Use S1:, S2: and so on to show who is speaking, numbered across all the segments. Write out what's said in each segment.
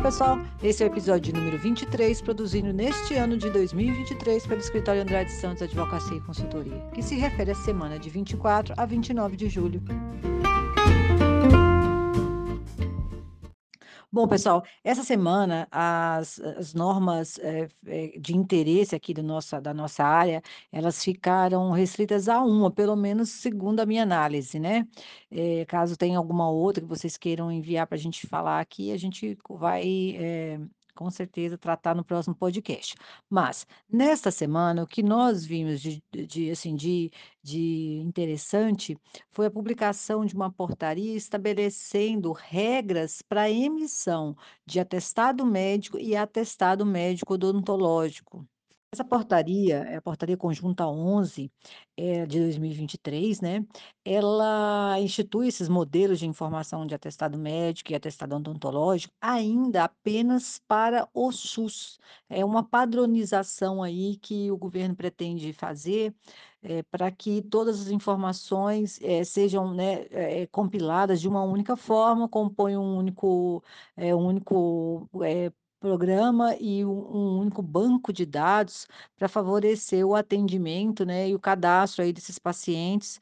S1: Olá, pessoal. Esse é o episódio número 23, produzido neste ano de 2023 pelo Escritório Andrade Santos Advocacia e Consultoria, que se refere à semana de 24 a 29 de julho. Bom, pessoal, essa semana as, as normas é, de interesse aqui do nossa, da nossa área, elas ficaram restritas a uma, pelo menos segundo a minha análise, né? É, caso tenha alguma outra que vocês queiram enviar para a gente falar aqui, a gente vai é, com certeza tratar no próximo podcast. Mas nesta semana o que nós vimos de, de assim de, de interessante foi a publicação de uma portaria estabelecendo regras para emissão de atestado médico e atestado médico odontológico. Essa portaria, é a portaria conjunta 11, eh, de 2023, né, ela institui esses modelos de informação de atestado médico e atestado odontológico ainda apenas para o SUS. É uma padronização aí que o governo pretende fazer, eh, para que todas as informações, eh, sejam, né, eh, compiladas de uma única forma, compõem um único, um único, programa e um um único banco de dados para favorecer o atendimento, né, e o cadastro aí desses pacientes,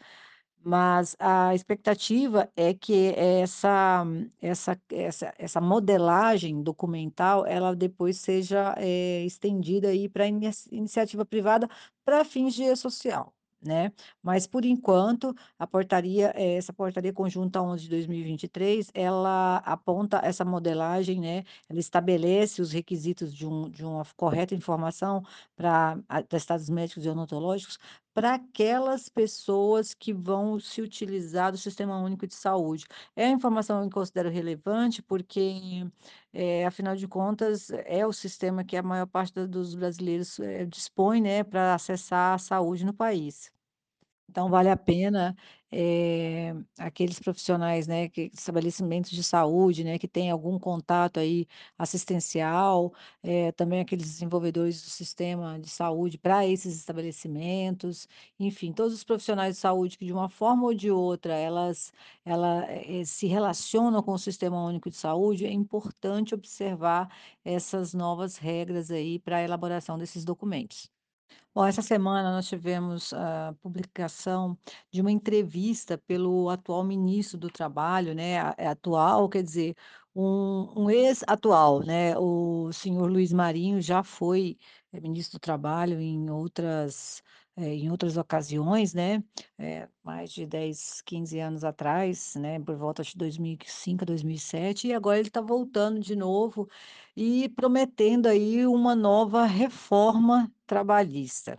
S1: mas a expectativa é que essa essa essa essa modelagem documental, ela depois seja, eh, estendida para iniciativa privada para fins de e-social né. Mas por enquanto, a portaria, eh, essa portaria conjunta 11 de 2023, ela aponta essa modelagem, né, ela estabelece os requisitos de um de uma correta informação para atestados médicos e odontológicos, para aquelas pessoas que vão se utilizar do Sistema Único de Saúde. É a informação que eu considero relevante, porque, eh, afinal de contas, é o sistema que a maior parte dos brasileiros, eh, dispõe, né, para acessar a saúde no país. Então vale a pena, eh, aqueles profissionais, né, que estabelecimentos de saúde, né, que têm algum contato aí assistencial, eh, também aqueles desenvolvedores do sistema de saúde para esses estabelecimentos, enfim, todos os profissionais de saúde que de uma forma ou de outra elas ela, eh, se relacionam com o Sistema Único de Saúde, é importante observar essas novas regras aí para a elaboração desses documentos. Bom, essa semana nós tivemos a publicação de uma entrevista pelo atual ministro do Trabalho, né, é atual, quer dizer, um um ex-atual, né, o senhor Luiz Marinho já foi, eh, ministro do Trabalho em outras, eh, em outras ocasiões, né, eh, mais de 10, 15 anos atrás, né, por volta de 2005 a 2007, e agora ele está voltando de novo e prometendo aí uma nova reforma trabalhista.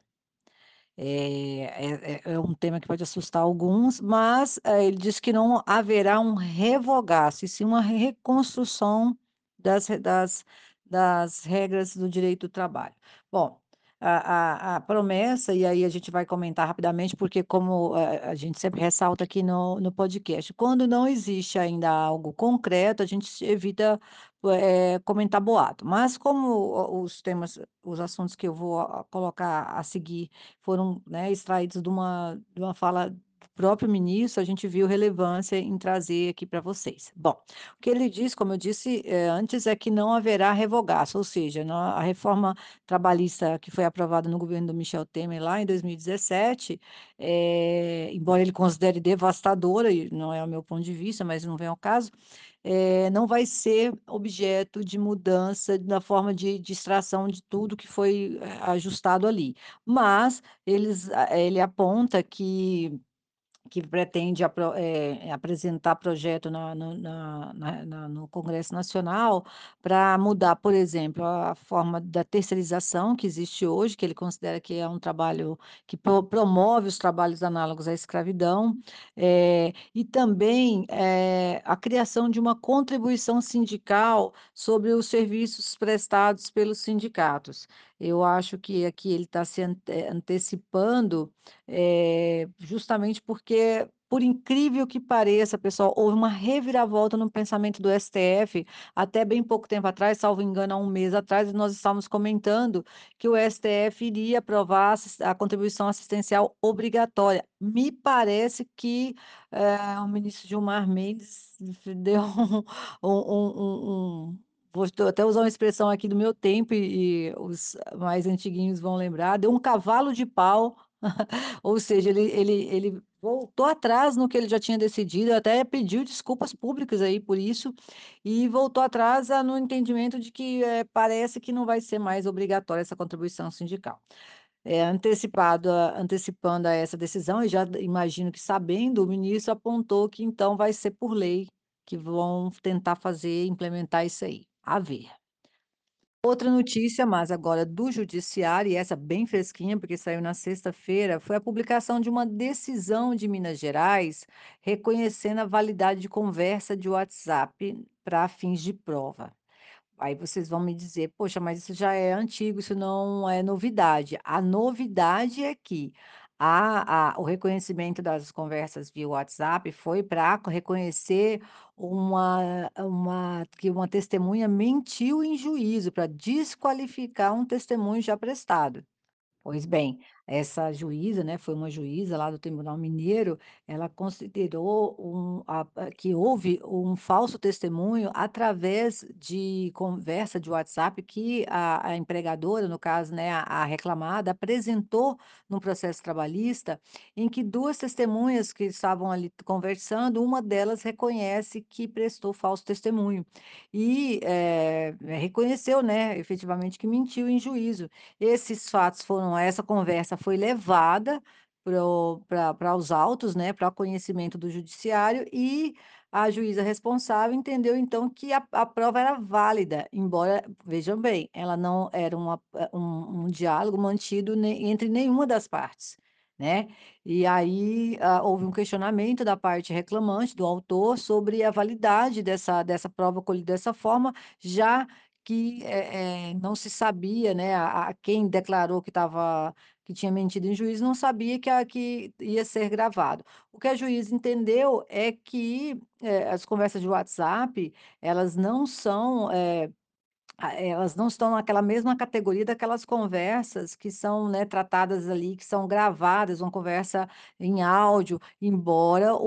S1: Eh, é é é um tema que pode assustar alguns, mas, eh, ele diz que não haverá um revogaço, e sim uma reconstrução das das das regras do direito do trabalho. Bom, a a a promessa, e aí a gente vai comentar rapidamente, porque como a a gente sempre ressalta aqui no no podcast, quando não existe ainda algo concreto, a gente evita, eh, comentar boato. Mas como os temas os assuntos que eu vou a colocar a seguir foram, né, extraídos de uma de uma fala próprio ministro, a gente viu relevância em trazer aqui para vocês. Bom, o que ele diz, como eu disse, eh, antes, é que não haverá revogaço, ou seja, a reforma trabalhista que foi aprovada no governo do Michel Temer lá em 2017, eh, embora ele considere devastadora, e não é o meu ponto de vista, mas não vem ao caso, eh, não vai ser objeto de mudança na forma de extração de tudo que foi, ajustado ali. Mas eles ele aponta que que pretende apro eh, apresentar projeto na no na na no Congresso Nacional, para mudar, por exemplo, a forma da terceirização que existe hoje, que ele considera que é um trabalho que pro promove os trabalhos análogos à escravidão, eh, e também, eh, a criação de uma contribuição sindical sobre os serviços prestados pelos sindicatos. Eu acho que aqui ele está se ante antecipando, eh, justamente porque, por incrível que pareça, pessoal, houve uma reviravolta no pensamento do STF, até bem pouco tempo atrás, salvo engano, há um mês atrás, nós estávamos comentando que o STF iria aprovar a contribuição assistencial obrigatória. Me parece que, eh, o ministro Gilmar Mendes deu um um um vou até usar uma expressão aqui do meu tempo e e os mais antiguinhos vão lembrar, deu um cavalo de pau, ou seja, ele ele ele voltou atrás no que ele já tinha decidido, até pediu desculpas públicas aí por isso, e voltou atrás, no entendimento de que, eh, parece que não vai ser mais obrigatória essa contribuição sindical. É, antecipado antecipando a essa decisão e já imagino que sabendo, o ministro apontou que então vai ser por lei, que vão tentar fazer implementar isso aí, a ver. Outra notícia, mas agora do judiciário, e essa bem fresquinha, porque saiu na sexta-feira, foi a publicação de uma decisão de Minas Gerais, reconhecendo a validade de conversa de WhatsApp para fins de prova. Aí vocês vão me dizer: "Poxa, mas isso já é antigo, isso não é novidade". A novidade é que a a o reconhecimento das conversas via WhatsApp foi para reconhecer uma uma que uma testemunha mentiu em juízo, para desqualificar um testemunho já prestado. Pois bem, essa juíza, né, foi uma juíza lá do Tribunal Mineiro, ela considerou um a que houve um falso testemunho através de conversa de WhatsApp que a a empregadora, no caso, né, a a reclamada, apresentou no processo trabalhista, em que 2 testemunhas que estavam ali conversando, uma delas reconhece que prestou falso testemunho. E, eh, reconheceu, né, efetivamente que mentiu em juízo. Esses fatos foram essa conversa foi levada para os autos, né, para conhecimento do judiciário e a juíza responsável entendeu então que a a prova era válida, embora, vejam bem, ela não era uma eh, um um diálogo mantido ne entre nenhuma das partes, né. E aí, ah, houve um questionamento da parte reclamante, do autor, sobre a validade dessa dessa prova colhida dessa forma, já que, eh eh, não se sabia, né, a a quem declarou que estava que tinha mentido em juízo não sabia que a que ia ser gravado. O que a juíza entendeu é que, eh, as conversas de WhatsApp, elas não são, ah, elas não estão naquela mesma categoria daquelas conversas que são, né, tratadas ali, que são gravadas, uma conversa em áudio, embora o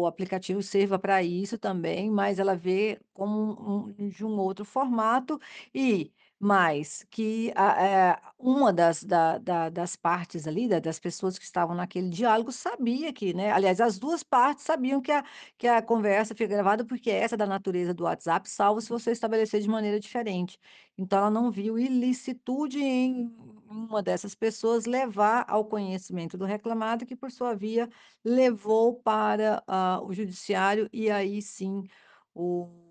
S1: o o aplicativo sirva para isso também, mas ela vê como um de um outro formato e mais que a eh, uma das da da das partes ali, da das pessoas que estavam naquele diálogo sabia que, né aliás, as 2 partes sabiam que a que a conversa foi gravada, porque essa é da natureza do WhatsApp, salvo se você estabelecer de maneira diferente. Então ela não viu ilicitude em uma dessas pessoas levar ao conhecimento do reclamado, que por sua via levou para, ah, o judiciário e aí sim o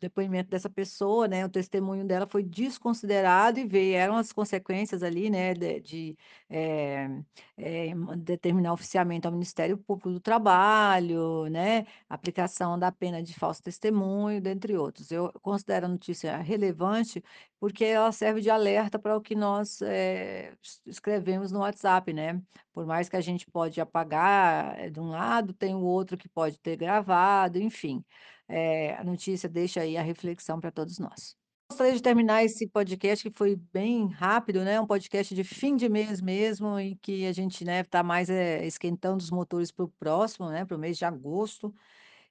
S1: depoimento dessa pessoa, né, o testemunho dela foi desconsiderado e vieram as consequências ali, né, de de, eh eh, determinar oficialmente ao Ministério Público do Trabalho, né, aplicação da pena de falso testemunho, dentre outros. Eu considero a notícia relevante, porque ela serve de alerta para o que nós, es escrevemos no WhatsApp, né. Por mais que a gente pode apagar, de um lado, tem o outro que pode ter gravado, enfim. Eh, a notícia deixa aí a reflexão para todos nós. Gostaria de terminar esse podcast que foi bem rápido, né, um podcast de fim de mês mesmo, em que a gente, né, tá mais, eh, esquentando os motores para o próximo, né, para o mês de agosto.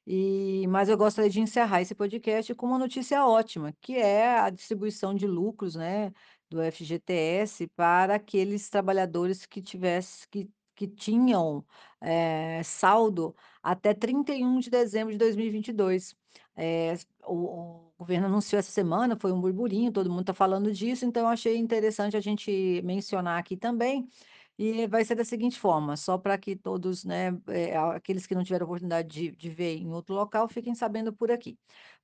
S1: E mas eu gostaria de encerrar esse podcast com uma notícia ótima, que é a distribuição de lucros, né, do FGTS para aqueles trabalhadores que tivesse que que tinham, eh, saldo até 31 de dezembro de 2022. Eh, o o governo anunciou essa semana, foi um burburinho, todo mundo está falando disso, então achei interessante a gente mencionar aqui também, e vai ser da seguinte forma, só para que todos, né, eh, aqueles que não tiveram oportunidade de de ver em outro local, fiquem sabendo por aqui.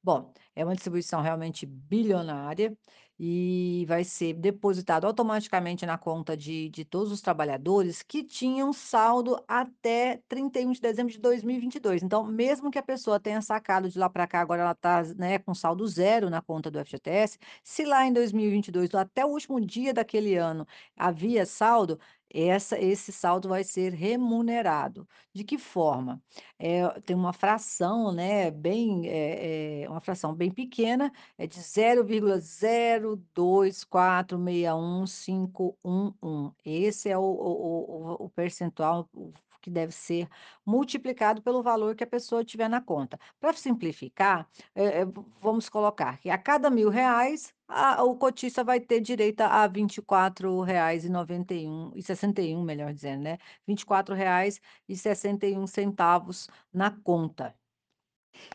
S1: Bom, é uma distribuição realmente bilionária, e vai ser depositado automaticamente na conta de de todos os trabalhadores que tinham saldo até 31 de dezembro de 2022. Então, mesmo que a pessoa tenha sacado de lá para cá, agora ela está, né, com saldo zero na conta do FGTS, se lá em 2022, até o último dia daquele ano, havia saldo, essa esse saldo vai ser remunerado. De que forma? Eh, tem uma fração, né, bem, eh eh, uma fração bem pequena, é de 0,02461511. Esse é o o o o o percentual, o que deve ser multiplicado pelo valor que a pessoa tiver na conta. Para simplificar, v vamos colocar que a cada R$1.000, a o cotista vai ter direito a R$24,91 e 61, melhor dizendo, né, R$24,61 na conta.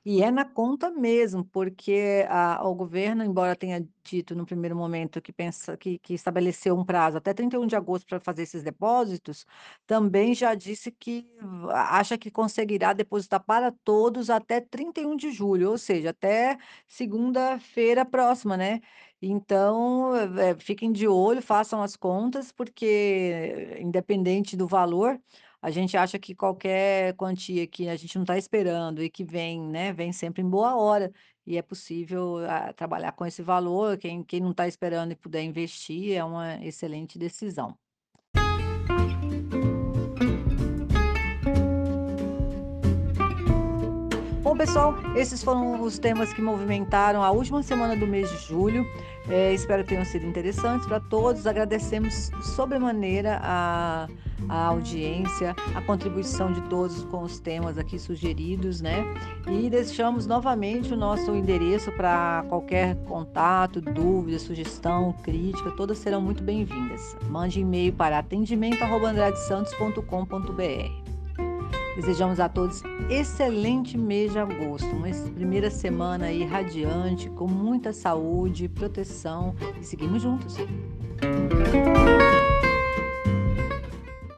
S1: E é na conta mesmo, porque a o governo, embora tenha dito no primeiro momento que pensa que que estabeleceu um prazo até 31 de agosto pra fazer esses depósitos, também já disse que acha que conseguirá depositar para todos até 31 de julho, ou seja, até segunda-feira próxima, né. Então, eh, fiquem de olho, façam as contas, porque independente do valor, a gente acha que qualquer quantia que a gente não tá esperando e que vem, né, vem sempre em boa hora, e é possível, ah, trabalhar com esse valor, quem quem não tá esperando e puder investir, é uma excelente decisão. Bom pessoal, esses foram os temas que movimentaram a última semana do mês de julho, eh, espero que tenham sido interessantes pra todos, agradecemos sobremaneira a a audiência, a contribuição de todos com os temas aqui sugeridos, né, e deixamos novamente o nosso endereço pra qualquer contato, dúvida, sugestão, crítica, todas serão muito bem-vindas. Mande e-mail para atendimento@andradesantos.com.br. Desejamos a todos excelente mês de agosto, uma primeira semana aí radiante, com muita saúde, proteção e seguimos juntos.